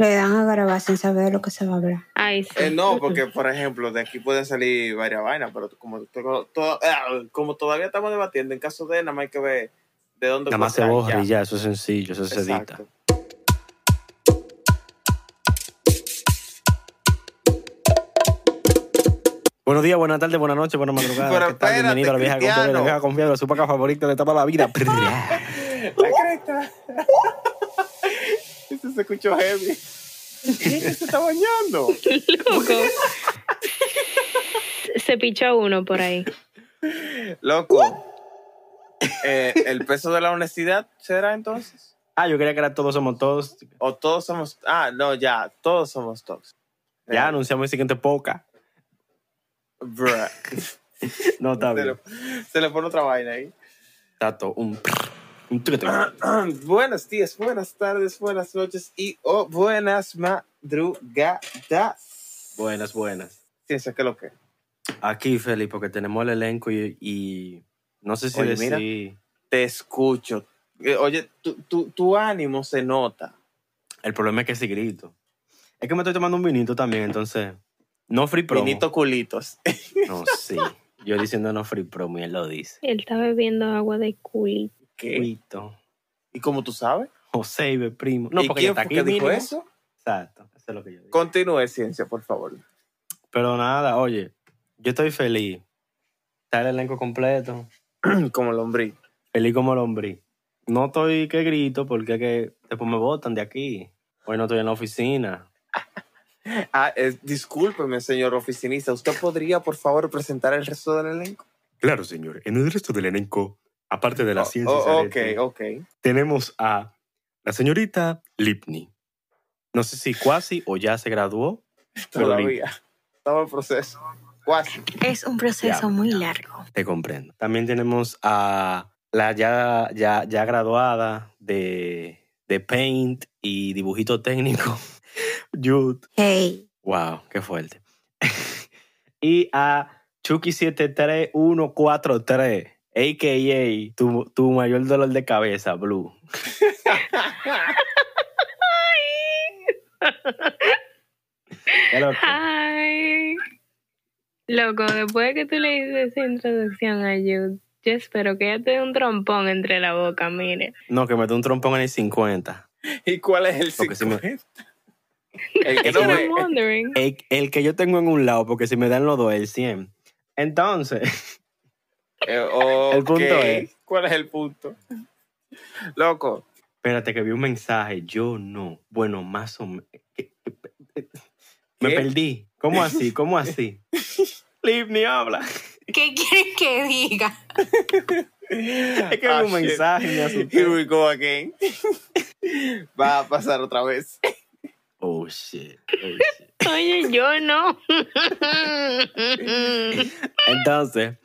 Le dan a grabar sin saber de lo que se va a hablar. Ay, sí. Eh, no, porque, por ejemplo, de aquí pueden salir varias vainas, pero como, ah, como todavía estamos debatiendo, en caso de nada más hay que ver de dónde Nada más se borra y ya, eso es sencillo, eso se edita. Buenos días, buenas tardes, buenas noches, buenas madrugadas. Pero ¿Qué tal? espérate, Bienvenido a la vieja confiable, la vieja confiable, su paca favorita de toda la vida. La cresta. Eso se escuchó heavy. ¿Quién se está bañando? Loco. Se pichó uno por ahí. Loco. Eh, ¿El peso de la honestidad será entonces? ah, yo creía que era todos somos todos. ¿O todos somos.? Ah, no, ya, todos somos todos. Ya Eh, anunciamos el siguiente poca. bruh. No, está Se bien. le, se le pone otra vaina ahí. Tato, un... tuque, tuque. Buenos días, buenas tardes, buenas noches y o buenas madrugadas. Buenas, buenas. Ciencia, ¿qué es lo que? Aquí, Felipe, porque tenemos el elenco y, y no sé si Oye, decir... Te escucho. Eh, Oye, tu, tu, tu ánimo se nota. El problema es que sí grito. Es que me estoy tomando un vinito también, entonces... No free promo. Vinito culitos. No, sí. Yo diciendo no free promo y él lo dice. Él está bebiendo agua de culito. ¿Qué? Cuito. ¿Y cómo tú sabes? José Ibe primo. No, ¿Y porque quién está aquí que dijo eso? Exacto, eso es lo que yo digo. Continúe, Ciencia, por favor. Pero nada, oye, yo estoy feliz. Está el elenco completo. Como lombriz. Feliz como lombriz. No estoy que grito porque es que después me botan de aquí. Hoy no estoy en la oficina. Ah, eh, discúlpeme, señor oficinista. ¿Usted podría, por favor, presentar el resto del elenco? Claro, señor. En el resto del elenco, aparte de Oh, oh, ok, ok. tenemos a la señorita Lipney. No sé si cuasi o ya se graduó. Todavía. Estaba en proceso. Cuasi. Es un proceso Ya. muy largo. Te comprendo. También tenemos a la ya, ya, ya graduada de, de Paint y dibujito técnico, Jude. Hey, Wow, qué fuerte. y a Chucky73143, a.k.a. Tu, tu mayor dolor de cabeza, Blue. Ay. Loco, después de que tú le dices esa introducción a Jude, yo espero que ella te dé un trompón entre la boca, mire. No, que me dé un trompón en el 50. ¿Y cuál es el Porque si me- 50? El que no wondering. El, el que yo tengo en un lado, porque si me dan los dos, el 100. Entonces, Eh. El punto es- ¿Cuál es el punto? Loco, espérate que vi un mensaje. Yo no. Bueno, más o menos. Me ¿Qué? perdí. ¿Cómo así? ¿Cómo así? Liv ni habla. ¿qué quieres que diga? Es que Ah, vi un shit. mensaje Here we go again. Va a pasar otra vez. Oh shit. Oh, shit. Oye, yo no. Entonces,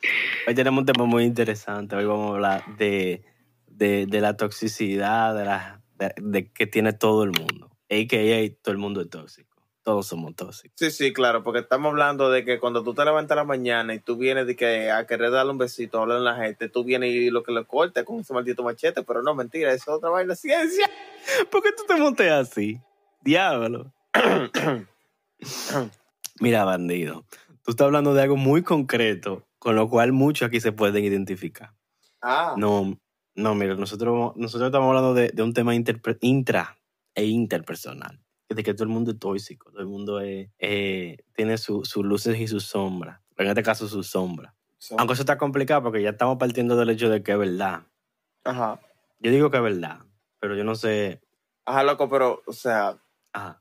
hoy tenemos un tema muy interesante. Hoy vamos a hablar de, de, de la toxicidad de la, de, de que tiene todo el mundo. AKA, todo el mundo es tóxico. Todos somos tóxicos. Sí, sí, claro, porque estamos hablando de que cuando tú te levantas a la mañana y tú vienes de que a querer darle un besito, a hablar a la gente, tú vienes y lo que le cortas con ese maldito machete, pero no, mentira, eso es otra vaina ciencia. ¿Por qué tú te montes así? Diablo. Mira, bandido. Tú estás hablando de algo muy concreto, con lo cual muchos aquí se pueden identificar. Ah, No, no, mira, nosotros, nosotros estamos hablando de, de un tema intra e interpersonal. De que todo el mundo es tóxico, todo el mundo es, eh, tiene su- sus luces y sus sombras. En este caso, sus sombras. Aunque eso está complicado porque ya estamos partiendo del hecho de que es verdad. Ajá. Yo digo que es verdad, pero yo no sé. Ajá, loco, pero, o sea, Ajá.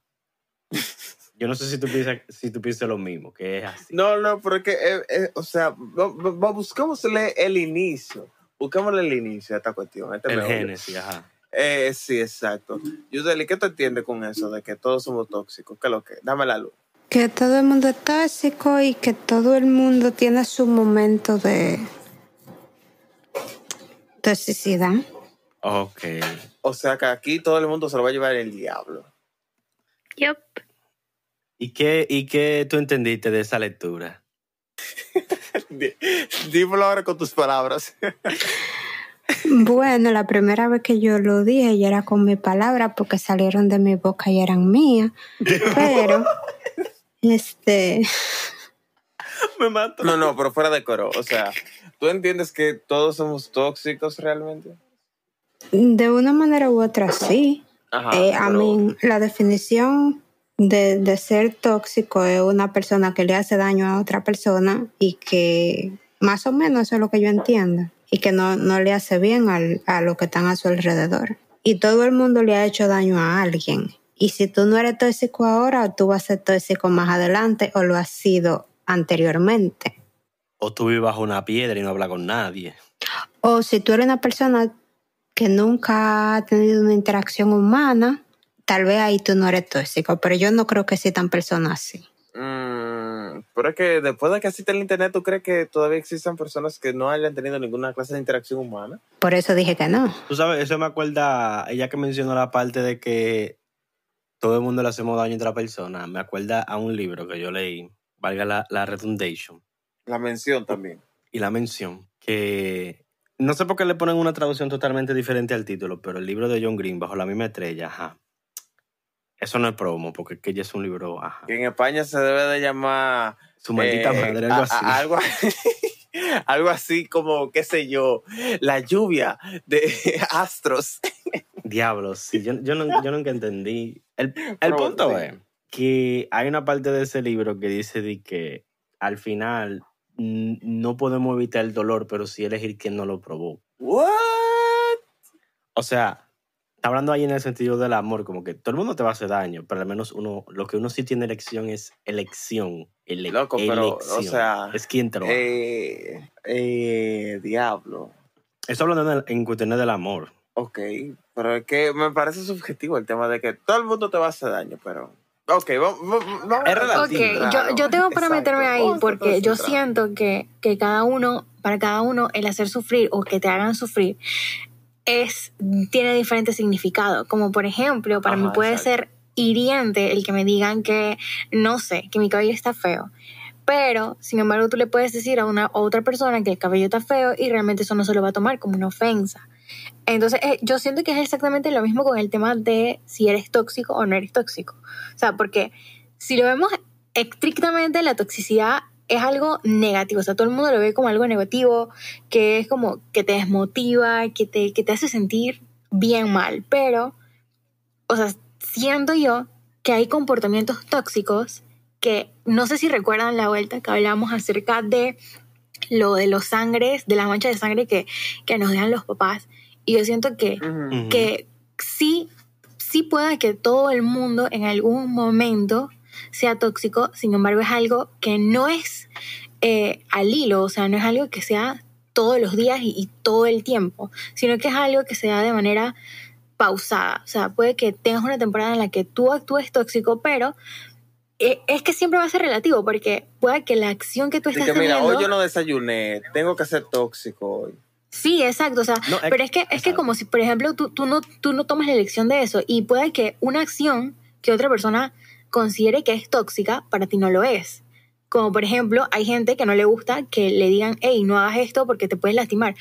Yo no sé si tú piensas, si tú piensas lo mismo, que es así. no, no, pero es que, eh, eh, o sea, busquémosle el inicio. Busquémosle el inicio a esta cuestión. a este El génesis, ajá. Eh, sí, exacto. Yudeli, ¿qué te entiendes con eso de que todos somos tóxicos? ¿Qué es lo que? Dame la luz. Que todo el mundo es tóxico y que todo el mundo tiene su momento de toxicidad. Ok. O sea que aquí todo el mundo se lo va a llevar el diablo. Yup. ¿Y qué, ¿Y qué tú entendiste de esa lectura? Dí- Dímelo ahora con tus palabras. Bueno, la primera vez que yo lo dije ya era con mi palabra porque salieron de mi boca y eran mías. Pero, este, Me mato. No, no, pero fuera de coro. O sea, ¿tú entiendes que todos somos tóxicos realmente? de una manera u otra sí. Ajá. Eh, a pero- mí, la definición de, de ser tóxico es una persona que le hace daño a otra persona y que más o menos eso es lo que yo entiendo y que no, no le hace bien al- a los que están a su alrededor. Y todo el mundo le ha hecho daño a alguien. Y si tú no eres tóxico ahora, tú vas a ser tóxico más adelante o lo has sido anteriormente. O tú vives bajo una piedra y no hablas con nadie. O si tú eres una persona que nunca ha tenido una interacción humana, tal vez ahí tú no eres tóxico, pero yo no creo que existan personas así. Mm, pero es que después de que existe el internet, ¿tú crees que todavía existan personas que no hayan tenido ninguna clase de interacción humana? Por eso dije que no. Tú sabes, eso me acuerda, ella que mencionó la parte de que todo el mundo le hacemos daño a otra persona, me acuerda a un libro que yo leí, valga la, la redundation, La mención también. y la mención, que no sé por qué le ponen una traducción totalmente diferente al título, pero el libro de John Green, Bajo la misma estrella, ajá. Eso no es promo, porque que ya es un libro, ajá. Que en España se debe de llamar... Su maldita eh, madre, a- algo a- así. algo, algo así como, qué sé yo, la lluvia de astros. Diablos, sí, yo, yo, no- yo nunca entendí. El, punto es que hay una parte de ese libro que dice de que al final no podemos evitar el dolor, pero sí elegir quién no lo provoca. What? O sea, está hablando ahí en el sentido del amor, como que todo el mundo te va a hacer daño, pero al menos uno, lo que uno sí tiene elección es elección. Ele- Loco, pero, o sea, es quien te lo. Eh, eh, diablo. Eso hablando en, el- en cuestiones del amor. Ok, pero es que me parece subjetivo el tema de que todo el mundo te va a hacer daño, pero... Ok, vamos... vamos Es relativo. Yo, yo tengo para exacto. meterme ahí porque yo siento que, que cada uno, para cada uno, el hacer sufrir o que te hagan sufrir es, tiene diferente significado. Como por ejemplo, para mí puede exacto. ser hiriente el que me digan que, no sé, que mi cabello está feo. Pero, sin embargo, tú le puedes decir a una a otra persona que el cabello está feo y realmente eso no se lo va a tomar como una ofensa. Entonces, eh, yo siento que es exactamente lo mismo con el tema de si eres tóxico o no eres tóxico. O sea, porque si lo vemos estrictamente, la toxicidad es algo negativo. O sea, todo el mundo lo ve como algo negativo, que es como que te desmotiva, que te, que te hace sentir bien mal. Pero, o sea, siento yo que hay comportamientos tóxicos que no sé si recuerdan la vuelta que hablamos acerca de lo de los sangres, de las manchas de sangre que, que nos dejan los papás. Y yo siento que que sí, sí pueda que todo el mundo en algún momento sea tóxico, sin embargo es algo que no es eh, al hilo, o sea, no es algo que sea todos los días y, y todo el tiempo, sino que es algo que se da de manera pausada. O sea, puede que tengas una temporada en la que tú actúes tóxico, pero eh, es que siempre va a ser relativo, porque puede que la acción que tú estás que mira, hoy yo no desayuné, tengo que ser tóxico hoy. Sí, exacto. O sea, No, es- pero es que, es que como si, por ejemplo, tú, tú, no, tú no tomas la elección de eso y puede que una acción que otra persona considere que es tóxica, para ti no lo es. Como por ejemplo, hay gente que no le gusta que le digan, hey, no hagas esto porque te puedes lastimar.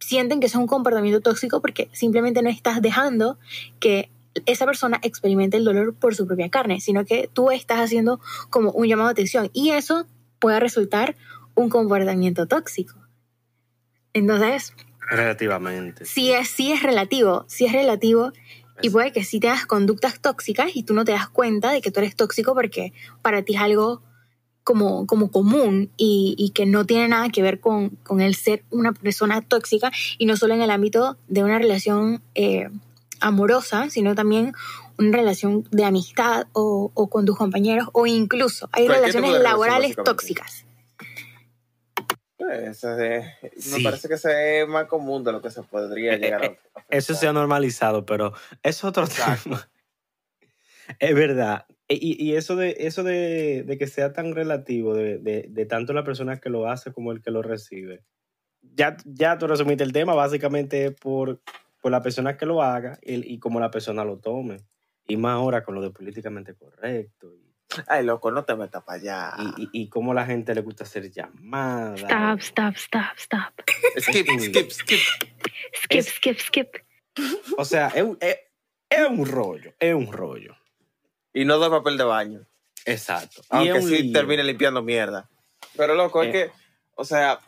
Sienten que eso es un comportamiento tóxico porque simplemente no estás dejando que esa persona experimente el dolor por su propia carne, sino que tú estás haciendo como un llamado de atención y eso puede resultar un comportamiento tóxico. Entonces, Relativamente. sí es, sí es relativo, sí es relativo y puede que sí tengas conductas tóxicas y tú no te das cuenta de que tú eres tóxico porque para ti es algo como, como común y, y que no tiene nada que ver con, con el ser una persona tóxica y no solo en el ámbito de una relación eh, amorosa, sino también una relación de amistad o, o con tus compañeros o incluso hay relaciones relación, laborales tóxicas. Pues, me parece que ese es más común de lo que se podría Eh, llegar a eh, afectar. Eso se ha normalizado, pero es otro Exacto. tema. Es verdad. E- Y, y eso de eso de, de que sea tan relativo, de, de- de tanto la persona que lo hace como el que lo recibe. Ya, ya tú resumiste el tema, básicamente es por, por la persona que lo haga y, y cómo la persona lo tome. Y más ahora con lo de políticamente correcto. y Ay, loco, no te metas para allá. Y, y, y cómo la gente le gusta hacer llamadas. Stop, stop, stop, stop. Skip, skip, skip. Skip, Es- skip, skip. O sea, es, un- es- es un rollo, es un rollo. Y no da papel de baño. Exacto. Y Aunque sí lío. termine limpiando mierda. Pero loco, es Eh. que, o sea,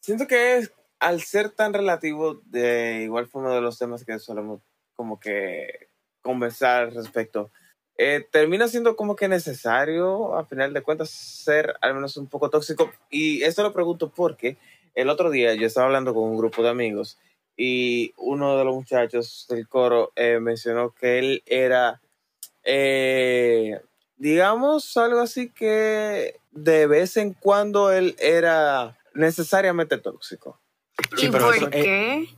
siento que es, al ser tan relativo, de igual fue uno de los temas que solemos como que conversar al respecto. Eh, termina siendo como que necesario, a final de cuentas, ser al menos un poco tóxico. Y esto lo pregunto porque el otro día yo estaba hablando con un grupo de amigos y uno de los muchachos del coro eh, mencionó que él era, eh, digamos, algo así que de vez en cuando él era necesariamente tóxico. Sí, ¿Y pero por eso- qué?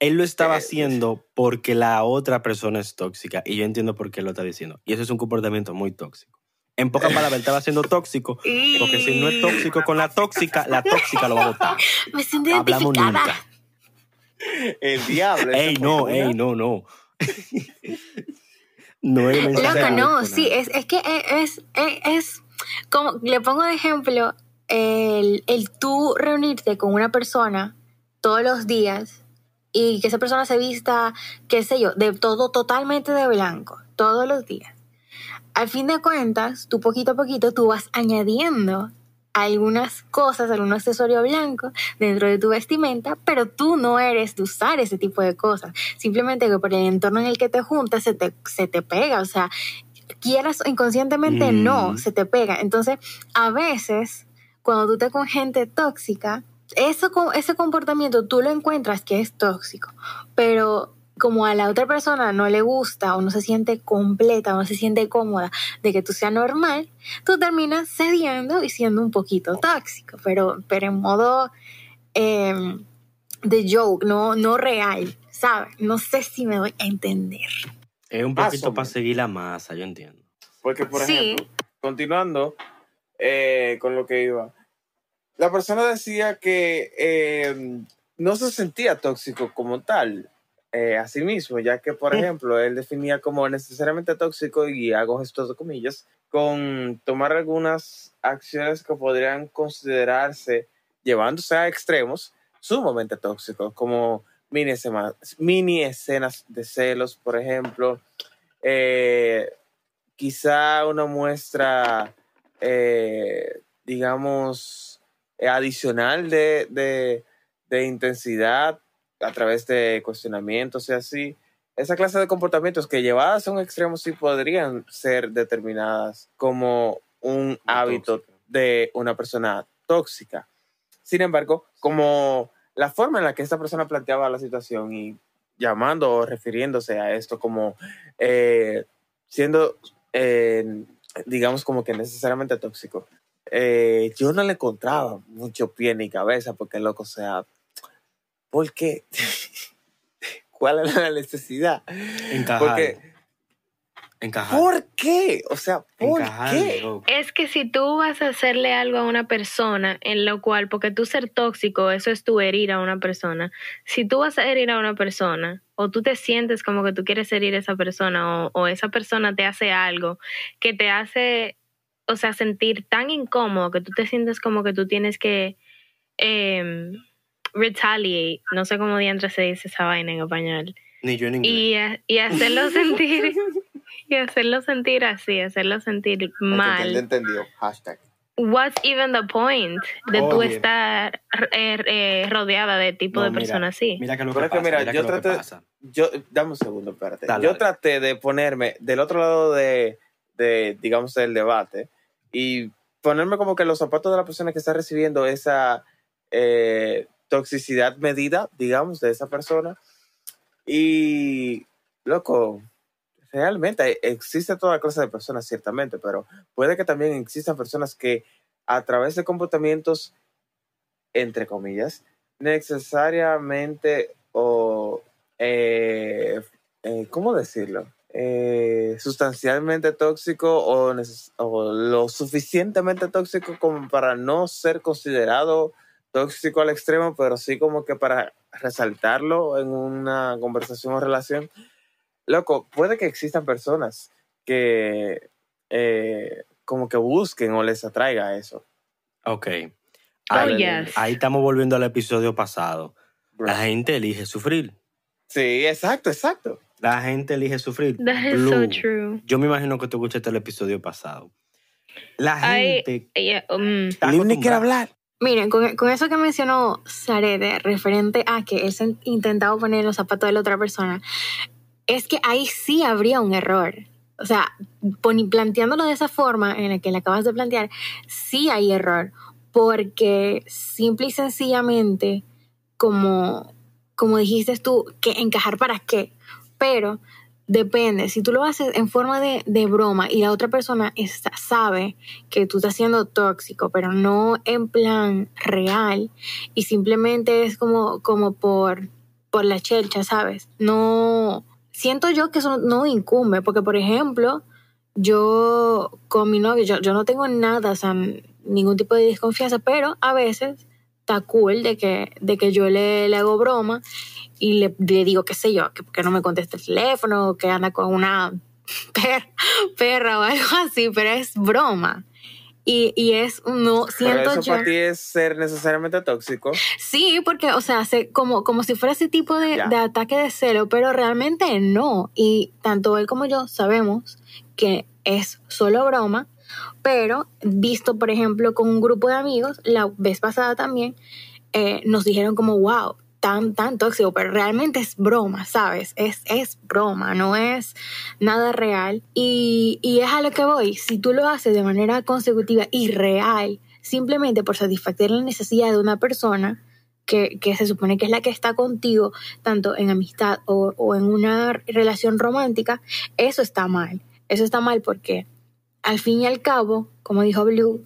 Él lo estaba Eh, haciendo porque la otra persona es tóxica y yo entiendo por qué lo está diciendo. Y eso es un comportamiento muy tóxico. En pocas palabras, estaba siendo tóxico porque si no es tóxico con la tóxica, la tóxica lo va a botar. Me siento Hablamos identificada. nunca. El diablo. Ey, no, ey, no, no. no es Loco, no, sí, es, es que es, es, es como, le pongo de ejemplo, el, el tú reunirte con una persona todos los días y que esa persona se vista, qué sé yo, de todo totalmente de blanco, todos los días. Al fin de cuentas, tú poquito a poquito, tú vas añadiendo algunas cosas, algún accesorio blanco dentro de tu vestimenta, pero tú no eres de usar ese tipo de cosas. Simplemente que por el entorno en el que te juntas se te, se te pega, o sea, quieras inconscientemente Mm. no, se te pega. Entonces, a veces, cuando tú estás con gente tóxica, eso, ese comportamiento tú lo encuentras que es tóxico, pero como a la otra persona no le gusta o no se siente completa o no se siente cómoda de que tú seas normal, tú terminas cediendo y siendo un poquito tóxico, pero, pero en modo eh, de joke, no, no real, ¿sabes? No sé si me doy a entender. Es un poquito para seguir la masa, yo entiendo. Porque, por Sí. ejemplo, continuando eh, con lo que iba, la persona decía que eh, no se sentía tóxico como tal eh, a sí mismo, ya que, por Mm. ejemplo, él definía como necesariamente tóxico, y hago gestos de comillas, con tomar algunas acciones que podrían considerarse, llevándose a extremos, sumamente tóxicos, como mini, escena- mini escenas de celos, por ejemplo, eh, quizá una muestra, eh, digamos, adicional de, de- de intensidad a través de cuestionamientos y así. Esa clase de comportamientos que llevadas a un extremo sí podrían ser determinadas como un hábito Tóxico. de una persona tóxica. Sin embargo, como la forma en la que esta persona planteaba la situación y llamando o refiriéndose a esto como eh, siendo, eh, digamos, como que necesariamente tóxico, eh, yo no le encontraba mucho pie ni cabeza porque, loco, o sea, ¿por qué? ¿Cuál es la necesidad? Encajar. Porque, encajar. ¿por qué? O sea, ¿por encajar, qué? loco. Es que si tú vas a hacerle algo a una persona, en lo cual, porque tú ser tóxico, eso es tu herir a una persona. Si tú vas a herir a una persona, o tú te sientes como que tú quieres herir a esa persona, o, o esa persona te hace algo que te hace, o sea, sentir tan incómodo que tú te sientes como que tú tienes que em, retaliate, no sé cómo diantre se dice esa vaina en español Ni yo en inglés. y, a- y hacerlo sentir y hacerlo sentir así, hacerlo sentir mal. entendió. Hashtag. What's even the point de tú Oye. estar eh, eh, rodeada de tipo No, de personas así? Mira que lo que es que pasa. mira, mira yo que lo que traté- pasa. Yo, dame un segundo, espérate. Dale, yo dale. traté de ponerme del otro lado de, de, digamos, del debate y ponerme como que los zapatos de la persona que está recibiendo esa eh, toxicidad medida, digamos, de esa persona. Y, loco, realmente existe toda clase de personas, ciertamente, pero puede que también existan personas que a través de comportamientos, entre comillas, necesariamente o, eh, eh, ¿cómo decirlo? Eh, sustancialmente tóxico o, lo suficientemente tóxico como para no ser considerado tóxico al extremo, pero sí como que para resaltarlo en una conversación o relación. Loco, puede que existan personas que eh, como que busquen o les atraiga eso. Ok. Oh, Ahí, yes. ahí estamos volviendo al episodio pasado. La gente elige sufrir. Sí, exacto, exacto. La gente elige sufrir. That is Blue, so true. Yo me imagino que tú escuchaste el episodio pasado. La I- gente yeah, um, Lini quiere hablar. Miren, con, con eso que mencionó Sarede, referente a que él se intentado poner los zapatos de la otra persona, es que ahí sí habría un error. O sea, poni- planteándolo de esa forma en la que le acabas de plantear, sí hay error, porque simple y sencillamente, como, como dijiste tú, que encajar para qué, pero depende, si tú lo haces en forma de, de broma y la otra persona está- sabe que tú estás siendo tóxico, pero no en plan real y simplemente es como, como por, por la chelcha, ¿sabes? No, siento yo que eso no incumbe, porque por ejemplo, yo con mi novio, yo, yo no tengo nada, o ningún tipo de desconfianza, pero a veces está cool de que, de que yo le, le hago broma y le, le digo, qué sé yo, que, que no me contesta el teléfono, que anda con una per- perra o algo así, pero es broma. Y, y es, no, Pero siento eso yo... para ti es ser necesariamente tóxico. Sí, porque, o sea, se- como, como si fuera ese tipo de, de ataque de celo, pero realmente no. Y tanto él como yo sabemos que es solo broma, pero visto, por ejemplo, con un grupo de amigos, la vez pasada también, eh, nos dijeron como, wow, tan, tan tóxico, pero realmente es broma, ¿sabes? Es, es broma, no es nada real. Y, y es a lo que voy, si tú lo haces de manera consecutiva y real, simplemente por satisfacer la necesidad de una persona, que, que se supone que es la que está contigo, tanto en amistad o, o en una relación romántica, eso está mal. Eso está mal porque al fin y al cabo, como dijo Blue,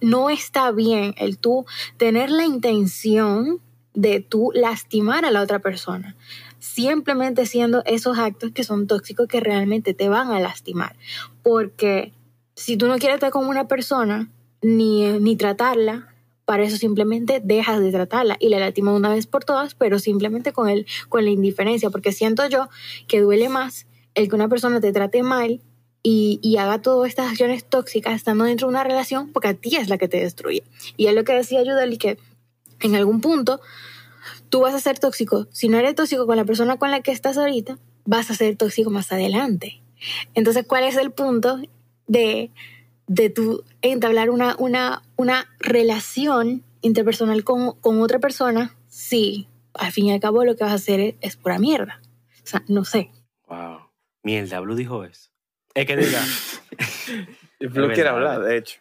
no está bien el tú tener la intención de tú lastimar a la otra persona, simplemente siendo esos actos que son tóxicos que realmente te van a lastimar. Porque si tú no quieres estar con una persona ni, ni tratarla, para eso simplemente dejas de tratarla y la lastimas una vez por todas, pero simplemente con, el, con la indiferencia, porque siento yo que duele más el que una persona te trate mal y, haga todas estas acciones tóxicas estando dentro de una relación, porque a ti es la que te destruye. Y es lo que decía Yudeli, que en algún punto tú vas a ser tóxico. Si no eres tóxico con la persona con la que estás ahorita, vas a ser tóxico más adelante. Entonces, ¿cuál es el punto de, de tú entablar una, una, una relación interpersonal con, con otra persona si al fin y al cabo lo que vas a hacer es, es pura mierda? O sea, no sé. Wow. Mierda, Blue dijo eso. Es que diga. Blue quiere hablar, de hecho.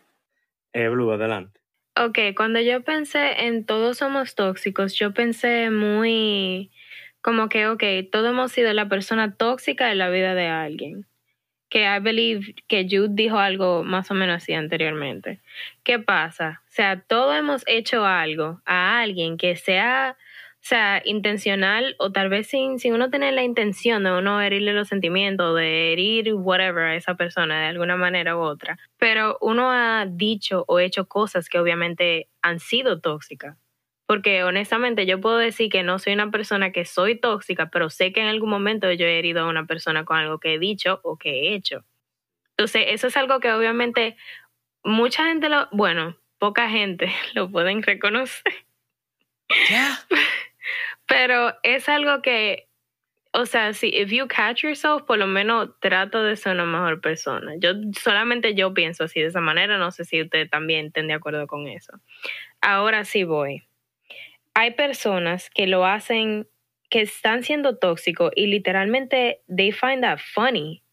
eh, Blue, adelante. Ok, cuando yo pensé en todos somos tóxicos, yo pensé muy como que, ok, todos hemos sido la persona tóxica en la vida de alguien. Que I believe que Jude dijo algo más o menos así anteriormente. ¿Qué pasa? O sea, todos hemos hecho algo a alguien que sea, sea, intencional o tal vez sin, sin uno tener la intención de uno herirle los sentimientos, de herir whatever a esa persona de alguna manera u otra. Pero uno ha dicho o hecho cosas que obviamente han sido tóxicas. Porque honestamente yo puedo decir que no soy una persona que soy tóxica, pero sé que en algún momento yo he herido a una persona con algo que he dicho o que he hecho. Entonces, eso es algo que obviamente mucha gente lo, bueno, poca gente lo pueden reconocer. Ya. Pero es algo que, o sea, si if you catch yourself, por lo menos trato de ser una mejor persona. Yo solamente yo pienso así de esa manera, no sé si ustedes también estén de acuerdo con eso. Ahora sí voy. Hay personas que lo hacen, que están siendo tóxicos y literalmente they find that funny.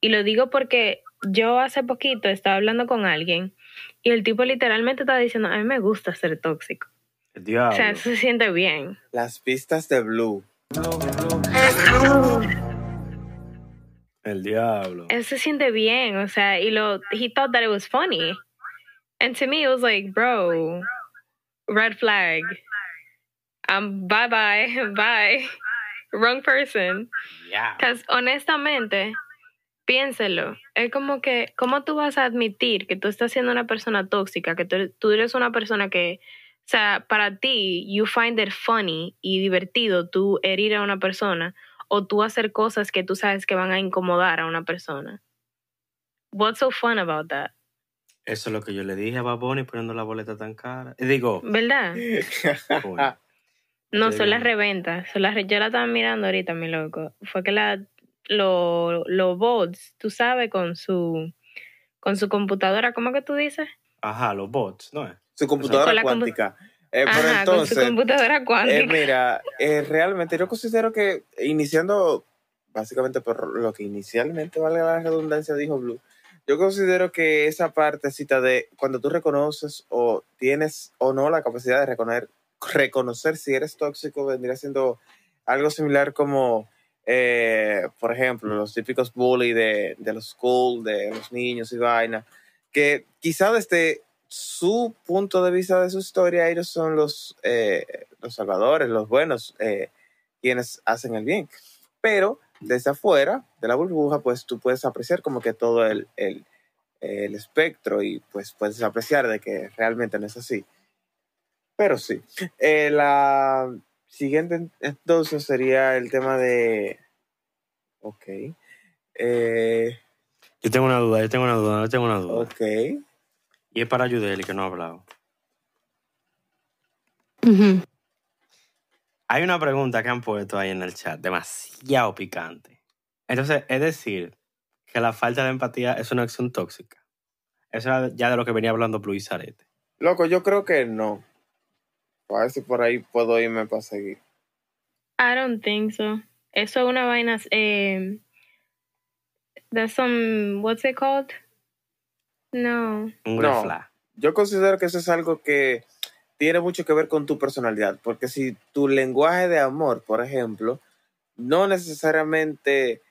Y lo digo porque yo hace poquito estaba hablando con alguien y el tipo literalmente estaba diciendo, a mí me gusta ser tóxico. El O diablo. sea, se siente bien. Las pistas de Blue. El diablo. Él se siente bien, o sea, y lo, he thought that it was funny. And to me, it was like, bro, red flag. Um, bye bye, bye. Wrong person. Because honestamente, piénselo. Es como que, ¿cómo tú vas a admitir que tú estás siendo una persona tóxica, que tú, eres- tú eres una persona que, o sea, para ti, you find it funny y divertido tú herir a una persona o tú hacer cosas que tú sabes que van a incomodar a una persona? what's so fun about that? Eso es lo que yo le dije a Baboni poniendo la boleta tan cara. Y digo, ¿Verdad? No, son las reventas. Son las re- Yo la estaba mirando ahorita, mi loco. Fue que la, lo- los bots, tú sabes, con su, con su computadora, ¿cómo que tú dices? ajá, los bots, ¿no es? Su computadora compu- cuántica. Eh, pero con su entonces, computadora cuántica. Eh, mira, eh, realmente yo considero que iniciando, básicamente por lo que inicialmente, valga la redundancia, dijo Blue, yo considero que esa partecita de cuando tú reconoces o tienes o no la capacidad de reconocer, reconocer si eres tóxico vendría siendo algo similar como, eh, por ejemplo, los típicos bully de, de los school, de los niños y vaina, que quizá desde su punto de vista de su historia, ellos son los, eh, los salvadores, los buenos, eh, quienes hacen el bien. Pero desde afuera de la burbuja, pues tú puedes apreciar como que todo el, el, el espectro y pues puedes apreciar de que realmente no es así. Pero sí. Eh, la siguiente en- entonces sería el tema de... Ok. Yo tengo una duda, yo tengo una duda, yo tengo una duda. ok. Y es para Yudeli que no ha hablado. Hay una pregunta que han puesto ahí en el chat, demasiado picante. Entonces, es decir, que la falta de empatía es una acción tóxica. Eso era ya de lo que venía hablando Blue y Zarete. Loco, yo creo que no. A ver si por ahí puedo irme para seguir. I don't think so. Eso es una vaina. Eh, that's some. What's it called? No. Un No. Yo considero que eso es algo que tiene mucho que ver con tu personalidad, porque si tu lenguaje de amor, por ejemplo, no necesariamente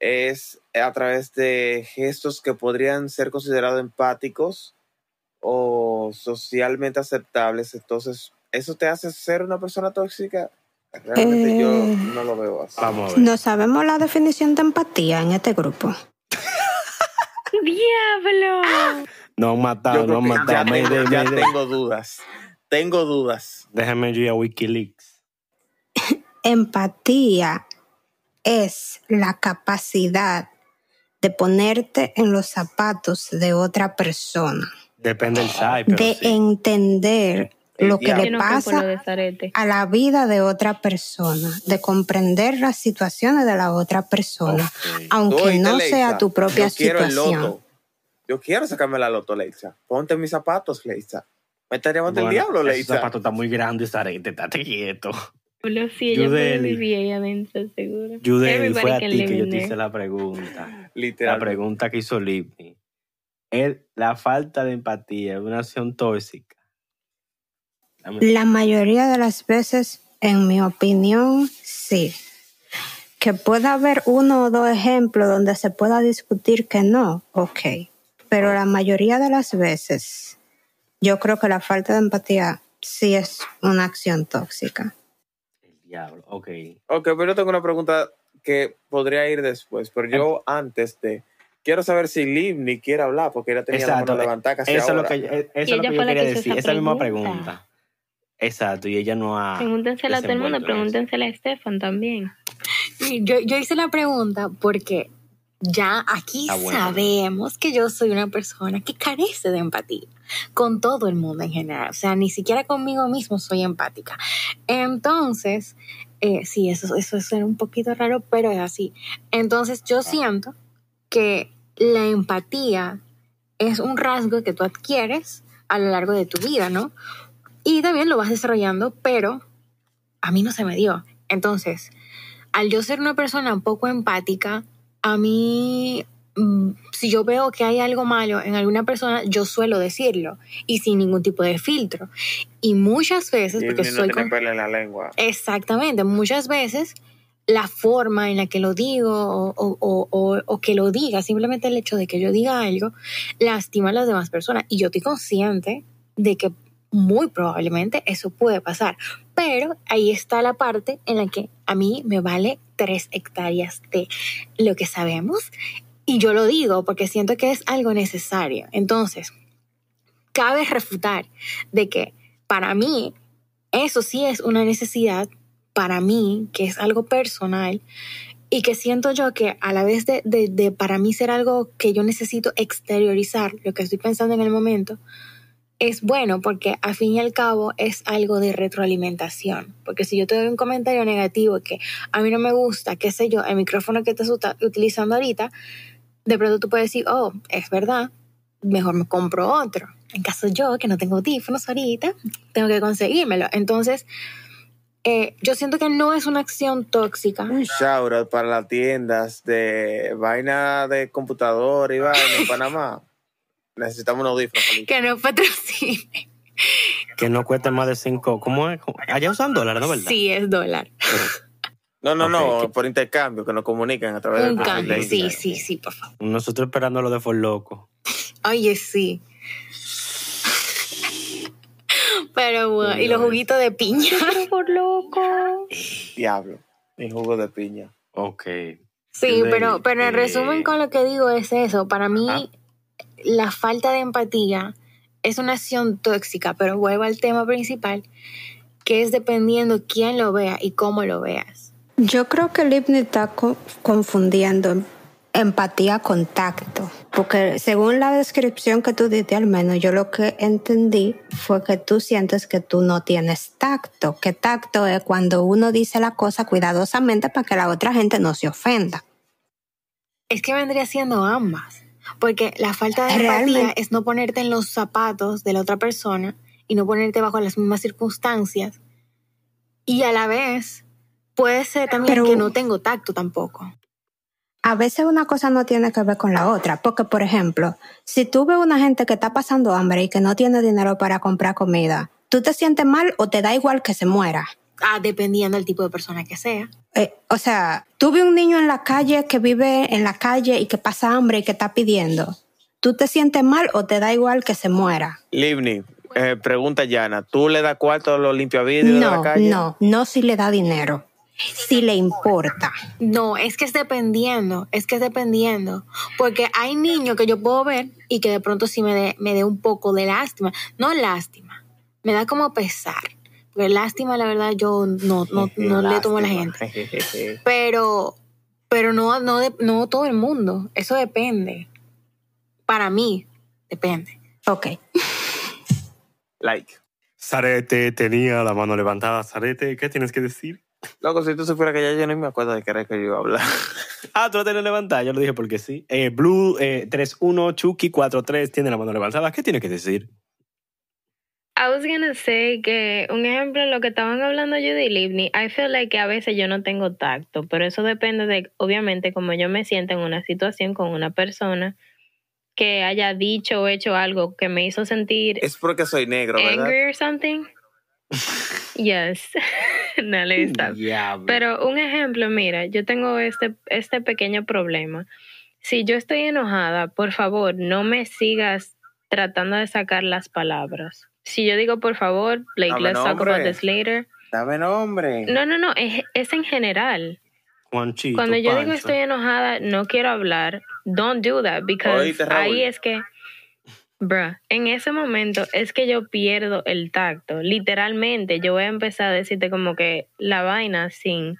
es a través de gestos que podrían ser considerados empáticos o socialmente aceptables, entonces eso te hace ser una persona tóxica. Realmente yo Eh. no lo veo así. Vamos a ver. No sabemos la definición de empatía en este grupo. ¡Diablo! No han matado, no han ya, matado. Mayday, tengo, ya mayday. tengo dudas. Tengo dudas. Déjame yo ir a Wikileaks. Empatía es la capacidad de ponerte en los zapatos de otra persona, Depende del site, pero de sí. entender lo que le pasa a la vida de otra persona, de comprender las situaciones de la otra persona, aunque no sea tu propia yo quiero el situación. Yo quiero sacarme la loto, Leitza. Ponte mis zapatos, Leitza. Me está llamando el Bueno, diablo, ese Leitza. zapato está muy grande, Zarete, estate quieto. Diablo, sí, ella vivir ahí adentro, seguro. Yudeli, fue a ti que yo te hice la pregunta. Literal. La pregunta que hizo Livni. Es la falta de empatía es una acción tóxica. La mayoría de las veces, en mi opinión, sí. Que pueda haber uno o dos ejemplos donde se pueda discutir que no, ok. Pero la mayoría de las veces, yo creo que la falta de empatía sí es una acción tóxica. El diablo, ok. Ok, pero yo tengo una pregunta que podría ir después, pero yo antes de... Quiero saber si Livni quiere hablar, porque ella tenía Exacto, la mano levantada casi Eso es lo ahora. que, eso es lo que yo la quería que decir. esa misma pregunta. Exacto, y ella no ha. Pregúntensela a todo el mundo, pregúntensela a Estefan también. Yo, yo hice la pregunta porque ya aquí bueno. sabemos que yo soy una persona que carece de empatía con todo el mundo en general. O sea, ni siquiera conmigo mismo soy empática. Entonces, eh, sí, eso, eso suena un poquito raro, pero es así. Entonces, yo siento que la empatía es un rasgo que tú adquieres a lo largo de tu vida, ¿no? Y también lo vas desarrollando, pero a mí no se me dio. Entonces, al yo ser una persona poco empática, a mí, mm, si yo veo que hay algo malo en alguna persona, yo suelo decirlo y sin ningún tipo de filtro. Y muchas veces, porque no soy... con- en la lengua. Exactamente, muchas veces la forma en la que lo digo o, o- o- o- o que lo diga, simplemente el hecho de que yo diga algo, lastima a las demás personas. Y yo estoy consciente de que muy probablemente eso puede pasar. Pero ahí está la parte en la que a mí me vale tres hectáreas de lo que sabemos. Y yo lo digo porque siento que es algo necesario. Entonces, cabe refutar de que para mí eso sí es una necesidad, para mí, que es algo personal, y que siento yo que a la vez de, de, para mí ser algo que yo necesito exteriorizar, lo que estoy pensando en el momento, es bueno porque al fin y al cabo es algo de retroalimentación. Porque si yo te doy un comentario negativo que a mí no me gusta, qué sé yo, el micrófono que estás utilizando ahorita, de pronto tú puedes decir, oh, es verdad, mejor me compro otro. En caso yo, que no tengo audífonos ahorita, tengo que conseguírmelo. Entonces, eh, yo siento que no es una acción tóxica. Un shout out para las tiendas de vaina de computador y vaina en Panamá. Necesitamos un audífono. Que no patrocine. Que no cueste más de cinco. ¿Cómo es? Allá usan dólares, ¿no verdad? Sí, es dólar. No, no, no, por intercambio, que nos comuniquen a través Un de cambio. Sí, sí, sí, por favor. Nosotros esperando lo de For Loco. Oye, sí. Pero bueno, y los juguitos de piña. Por loco. Diablo. Mi jugo de piña. Ok. Sí, pero, pero en eh, resumen con lo que digo es eso. Para mí, Ah. La falta de empatía es una acción tóxica, pero vuelvo al tema principal, que es dependiendo quién lo vea y cómo lo veas. Yo creo que Lipni está co- confundiendo em- empatía con tacto. Porque según la descripción que tú diste, al menos yo lo que entendí fue que tú sientes que tú no tienes tacto. Que tacto es cuando uno dice la cosa cuidadosamente para que la otra gente no se ofenda. Es que vendría siendo ambas. Porque la falta de empatía Realmente. es no ponerte en los zapatos de la otra persona y no ponerte bajo las mismas circunstancias. Y a la vez, puede ser también Pero- que no tengo tacto tampoco. A veces una cosa no tiene que ver con la otra, porque por ejemplo, si tú ves una gente que está pasando hambre y que no tiene dinero para comprar comida, ¿tú te sientes mal o te da igual que se muera? Ah, dependiendo del tipo de persona que sea. Eh, o sea, tú ves un niño en la calle que vive en la calle y que pasa hambre y que está pidiendo. ¿Tú te sientes mal o te da igual que se muera? Livni, eh, pregunta Yana, ¿tú le das cuarto a los limpiavidrios de la No, calle? no, no si le da dinero, si le importa. No, es que es dependiendo, es que es dependiendo. Porque hay niños que yo puedo ver y que de pronto sí me dé me dé un poco de lástima. No lástima, me da como pesar. Porque lástima, la verdad, yo no, no, no le tomo a la gente. Pero, pero no, no, no todo el mundo. Eso depende. Para mí, depende. Ok. like. Zarete tenía la mano levantada. Zarete, ¿qué tienes que decir? Loco, si tú supieras que ya yo no me acuerdo de qué era que yo iba a hablar. Ah, tú la tienes levantada. Yo lo dije porque sí. Eh, Blue eh, 31 Chucky 43 tiene la mano levantada. ¿Qué tiene que decir? I was gonna say que un ejemplo lo que estaban hablando yo de Livni, I feel like que a veces yo no tengo tacto, pero eso depende de, obviamente, como yo me siento en una situación con una persona que haya dicho o hecho algo que me hizo sentir Es porque soy negro, ¿verdad? angry or something. yes. Dale, stop. Diablo. Pero un ejemplo, mira, yo tengo este, este pequeño problema. Si yo estoy enojada, por favor, no me sigas tratando de sacar las palabras. Si yo digo, por favor, like, Dame let's talk nombre. about this later. Dame nombre. No, no, no, es, es en general. Juanchito, Cuando yo digo estoy enojada, no quiero hablar, don't do that, because ahí es que, bruh, en ese momento es que yo pierdo el tacto. Literalmente, yo voy a empezar a decirte como que la vaina sin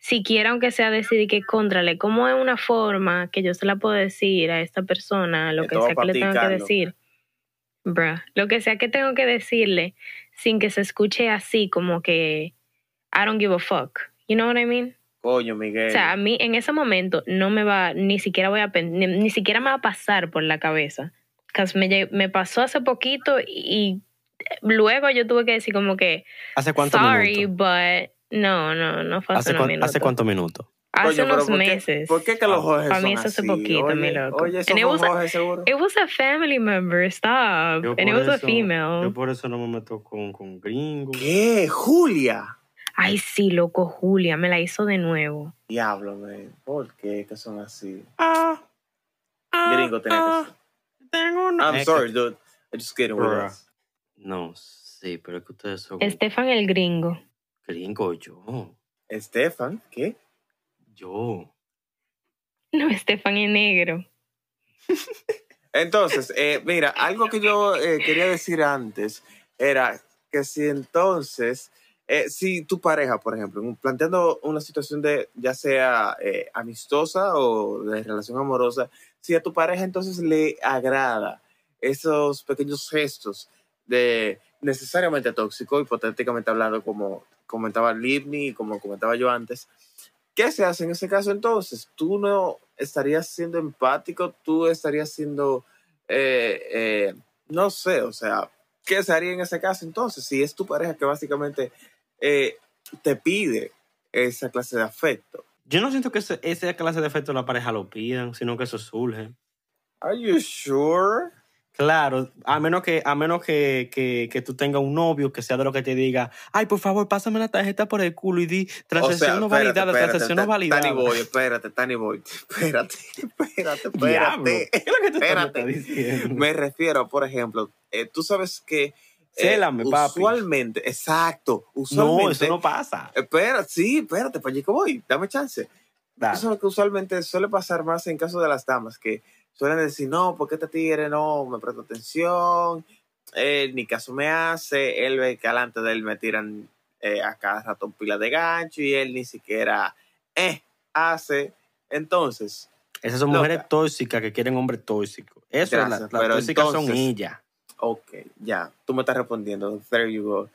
siquiera aunque sea decir que contrale, ¿cómo es una forma que yo se la puedo decir a esta persona, lo que Esto sea que le tengo que decir? Bruh, lo que sea que tengo que decirle sin que se escuche así como que I don't give a fuck. You know what I mean? Coño, Miguel. O sea, a mí en ese momento no me va, ni siquiera voy a, ni, ni siquiera me va a pasar por la cabeza. Because me, me pasó hace poquito y luego yo tuve que decir como que, ¿Hace cuántos sorry, minutos? but no, no, no fue hace, ¿Hace, unos cuán- minutos. ¿Hace unos ¿por qué- meses. ¿Por qué que los Jorge Para son mí eso hace poquito, oye, mi loco. Oye, esos And it was son a- Jorge seguro. It was a family member, stop. Yo And it was a eso- female. Yo por eso no me meto con, con gringos. ¿Qué? Julia. Ay, sí, loco, Julia, me la hizo de nuevo. Diablo, man. ¿Por qué que son así? Ah, ah, Gringo ah, que ser. Tengo una... I'm sorry, dude. I'm just kidding with Bruh. us. No, sí, pero es que ustedes son Estefan el gringo. gringos. Yo, Estefan, ¿qué? Yo. No, Estefan es negro. Entonces, eh, mira, algo que yo eh, quería decir antes era que si entonces eh, si tu pareja, por ejemplo, planteando una situación de ya sea eh, amistosa o de relación amorosa, si a tu pareja entonces le agrada esos pequeños gestos de necesariamente tóxico, hipotéticamente hablando, como comentaba Livni y como comentaba yo antes, ¿qué se hace en ese caso entonces? ¿Tú no estarías siendo empático? ¿Tú estarías siendo, eh, eh, no sé, o sea, ¿qué se haría en ese caso entonces? Si es tu pareja que básicamente eh, te pide esa clase de afecto. Yo no siento que esa clase de efecto la pareja lo pidan, sino que eso surge. Are you sure? Claro, a menos que, a menos que, que, que tú tengas un novio que sea de lo que te diga, ay, por favor, pásame la tarjeta por el culo y di transacción no validada, transacción no validada. Tani Boy, espérate, Tani Boy, espérate, espérate, Diablo, ¿qué espérate. es lo que tú Espérate. estás diciendo? Me refiero, por ejemplo, eh, tú sabes que eh, Célame, papi. usualmente, exacto, No, usualmente, eso no pasa. espera, sí, espérate, para allí que voy, dame chance. Dale. Eso es lo que usualmente suele pasar más en caso de las damas, que suelen decir, no, porque este tigre no me presta atención, él ni caso me hace, él ve que alante de él me tiran eh, a cada rato un pila de gancho y él ni siquiera eh, hace. Entonces, Esas son Loca. mujeres tóxicas que quieren hombres tóxicos. Eso, Gracias, las, las tóxicas son ellas. ok, ya, tú me estás respondiendo, there you go,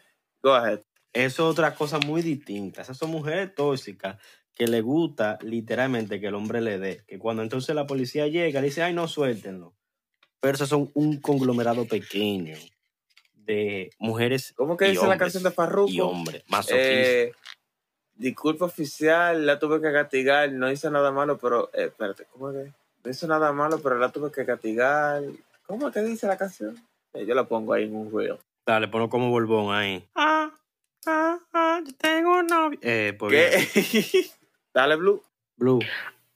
go ahead. Eso es otra cosa muy distinta. Esas son mujeres tóxicas que le gusta literalmente que el hombre le dé. Que cuando entonces la policía llega, le dice, ay, no, suéltenlo. Pero esos son un conglomerado pequeño de mujeres ¿Cómo que y dice la hombres canción de y Farruko? hombres. Masoquistas. Eh, disculpa oficial, la tuve que castigar, no hizo nada malo, pero, eh, espérate, ¿cómo es que? No hizo nada malo, pero la tuve que castigar. ¿Cómo que dice la canción? Eh, yo la pongo ahí en un reel. Dale, ponlo como Borbón ahí. Ah, ah, ah, yo tengo un novio. Eh, pues. ¿Qué? Dale, Blue. Blue.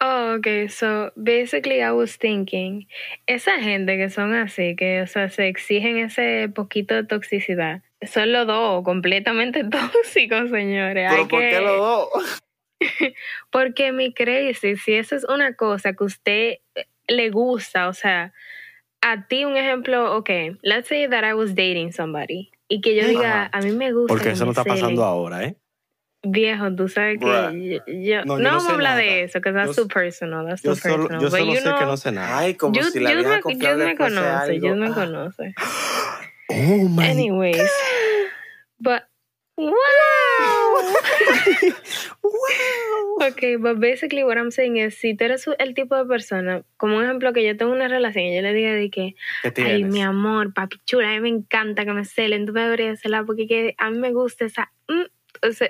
Oh, okay. So basically, I was thinking, esa gente que son así, que o sea, se exigen ese poquito de toxicidad, son los dos completamente tóxicos, señores. ¿Pero Hay por que- qué los dos? Porque mi crazy, si eso es una cosa que usted eh, le gusta, o sea, a ti un ejemplo, ok, let's say that I was dating somebody y que yo diga, Ajá. a mí me gusta. Porque que eso no está pasando celen". ahora, ¿eh? Viejo, tú sabes que Bruh. yo, yo- No, no, yo no vamos sé a hablar nada. de eso, que that's Yo- too personal, that's Yo too solo, personal. yo solo you sé que no sé nada. Ay, como si la vieja me, confiable me conoce. Jude me Ah, conoce. Oh my Anyways, but wow. Okay, but basically what I'm saying is, si tú eres el tipo de persona, como un ejemplo que yo tengo una relación y yo le diga de que, ¿Qué ay, mi amor, papi chula, a mí me encanta que me celen, tú me deberías celar porque que a mí me gusta esa... mm", o sea,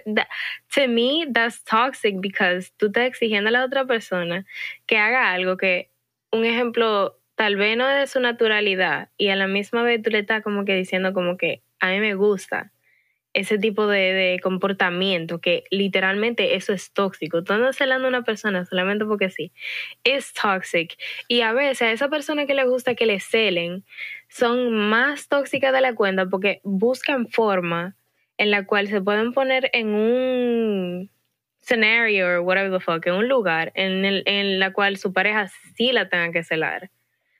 to me, that's toxic because tú estás exigiendo a la otra persona que haga algo que, un ejemplo, tal vez no es de su naturalidad y a la misma vez tú le estás como que diciendo como que a mí me gusta ese tipo de, de comportamiento que literalmente eso es tóxico. Tú andas celando a una persona solamente porque sí. Es toxic. Y a veces a esa persona que le gusta que le celen son más tóxicas de la cuenta porque buscan forma en la cual se pueden poner en un scenario or whatever the fuck, en un lugar en, el, en la cual su pareja sí la tenga que celar.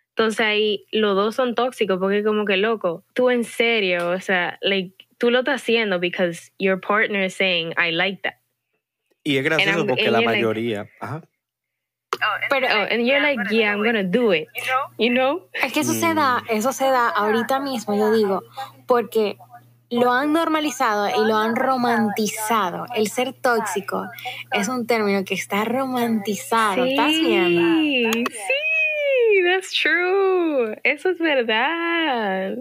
Entonces ahí los dos son tóxicos porque como que loco, tú en serio, o sea, like, tú lo estás haciendo because your partner is saying, I like that. Y es gracioso porque and la like- mayoría. Ajá. Pero Oh, and you're like, yeah, I'm gonna do it. You know? es que eso se da, eso se da ahorita mismo, yo digo, porque lo han normalizado y lo han romantizado. El ser tóxico es un término que está romantizado. ¿Estás viendo? Sí, sí, that's true. Eso es verdad.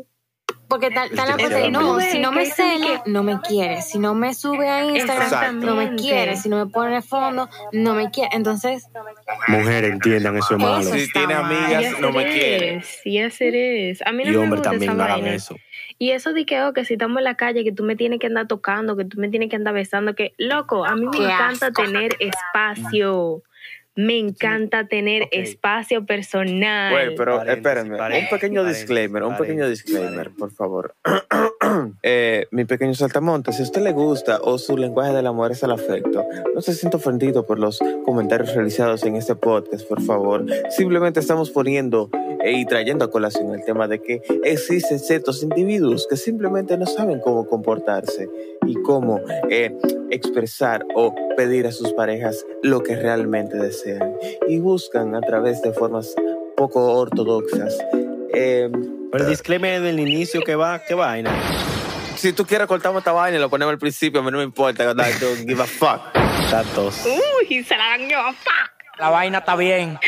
Porque tal, tal la cosa de, no, si no me cela, no me quiere. Si no me sube a Instagram, no me quiere. Si no me pone fondo, no me quiere. Entonces, Mujeres entiendan eso es malo. Eso Si tiene amigas, no me quiere. Yes, it is. A mí no Y me gusta también esa no hagan vaina. eso. Y eso de que, oh, que si estamos en la calle, que tú me tienes que andar tocando, que tú me tienes que andar besando, que, loco, a mí me Qué encanta asco. tener espacio. Me encanta tener Ok. espacio personal. Güey, pero Paréntesis, espérenme, un paréntesis, pequeño paréntesis, disclaimer, un pequeño disclaimer, por favor. Eh, mi pequeño saltamonte, si a usted le gusta o su lenguaje del amor es el afecto, no se sienta ofendido por los comentarios realizados en este podcast, por favor. Simplemente estamos poniendo eh, y trayendo a colación el tema de que existen ciertos individuos que simplemente no saben cómo comportarse y cómo eh, expresar o pedir a sus parejas lo que realmente desean y buscan a través de formas poco ortodoxas. eh, Pero el disclaimer del inicio, que va? ¿Qué vaina? si tú quieres cortamos esta vaina y lo ponemos al principio, a mí no me importa, I don't give a fuck. Datos. Uy, se la dañó. La vaina está bien.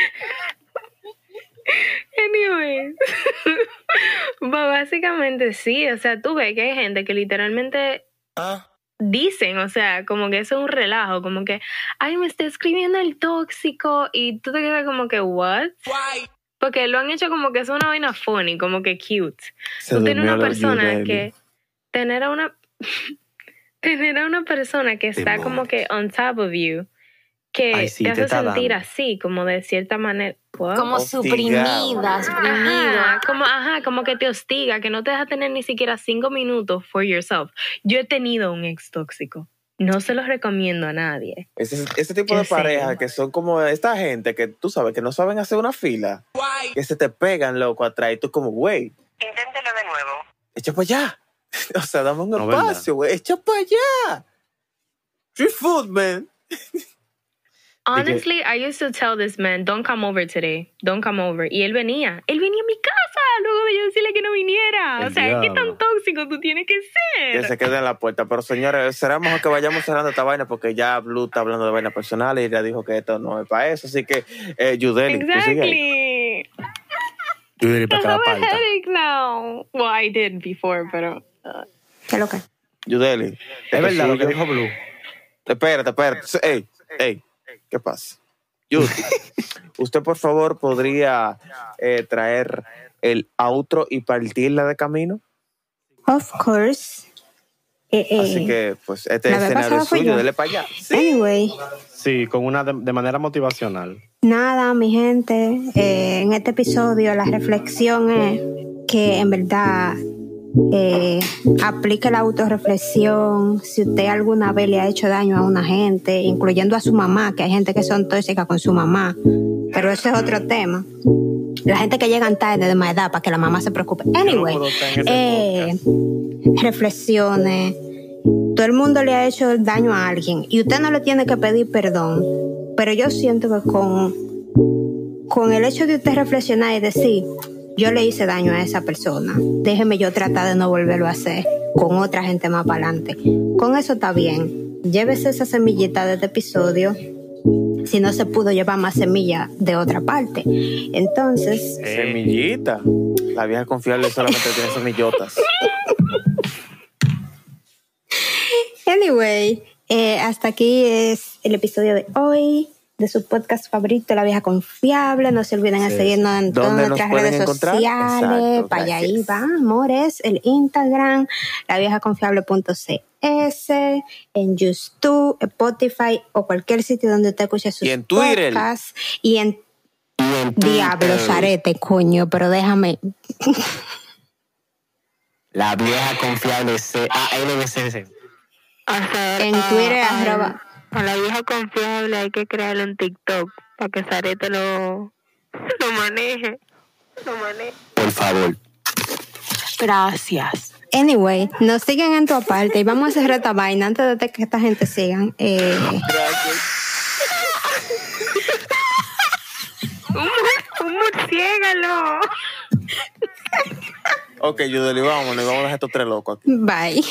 Anyways. Básicamente sí, o sea, tú ves que hay gente que literalmente dicen, o sea, como que eso es un relajo, como que, ay, me está escribiendo el tóxico y tú te quedas como que, what? Porque lo han hecho como que es una vaina funny, como que cute. Se tú tienes una persona que tener a una tener a una persona que está como que on top of you que Ay, sí, te te hace sentir dando. así como de cierta manera? Como Hostigado. suprimida, suprimida. Ajá, como, ajá, como que te hostiga, que no te deja tener ni siquiera cinco minutos for yourself. Yo he tenido un ex tóxico. No se los recomiendo a nadie. Ese, ese tipo Yo de parejas que son como esta gente que tú sabes que no saben hacer una fila, que se te pegan loco atrás y tú como, güey, Inténtelo de nuevo. echa para allá. o sea, dame un espacio, güey, echa para allá. Street food, man. Honestly, I used to tell this man, don't come over today, don't come over. Y él venía, él venía a mi casa, luego de yo decirle que no viniera. O sea, ¿qué tan diablo. tóxico tú tienes que Que ser? se quede en la puerta. Pero señores, será mejor que vayamos cerrando esta vaina porque ya Blue está hablando de vainas personales y ya dijo que esto no es para eso. Así que, eh, Yudeli, tú. Exactly. Yo diré I para que la have a parta. headache now. Well, I did before, pero... uh, ¿Qué es lo que? Yudeli. Es verdad lo que dijo Blue. Espérate, espérate. Ey, ey, ¿qué pasa? Yud, usted por favor podría eh, traer el outro y partirla de camino. Of course. Eh, eh, Así que, pues, este escenario es suyo, yo. dele para allá. Anyway, Sí, con una de, de manera motivacional. nada, mi gente. eh, en este episodio la reflexión es que en verdad eh, aplique la autorreflexión. Si usted alguna vez le ha hecho daño a una gente, incluyendo a su mamá, que hay gente que son tóxicas con su mamá, pero ese es otro tema. La gente que llegan tarde de más edad para que la mamá se preocupe. Anyway, ese eh, reflexiones. Todo el mundo le ha hecho daño a alguien y usted no le tiene que pedir perdón. Pero yo siento que con, con el hecho de usted reflexionar y decir, yo le hice daño a esa persona, déjeme yo tratar de no volverlo a hacer con otra gente más para adelante. Con eso está bien. Llévese esa semillita de este episodio. Si no se pudo llevar más semilla de otra parte. Entonces, Eh, Semillita. La vieja confiable solamente tiene semillotas. Anyway, eh, hasta aquí es el episodio de hoy de su podcast favorito, La Vieja Confiable. No se olviden de Sí. seguirnos en todas ¿Dónde nos nuestras redes encontrar? sociales. Exacto, para allá va, amores. El Instagram, laviejaconfiable.cs, en YouTube, Spotify o cualquier sitio donde usted escuche sus Y en Twitter. podcasts. Y en Diablo, Zarete, coño, pero déjame. La vieja confiable C-A-L-B-C-C. En Twitter, arroba. A la vieja confiable hay que crearle un TikTok para que Zarete lo, lo maneje. Lo maneje. Por favor. Gracias. Anyway, nos siguen en tu aparte y vamos a cerrar esta vaina antes de que esta gente sigan. Eh, Un murciélago. Ok, Yudeli, vámonos. Vamos a dejar estos tres locos aquí. bye.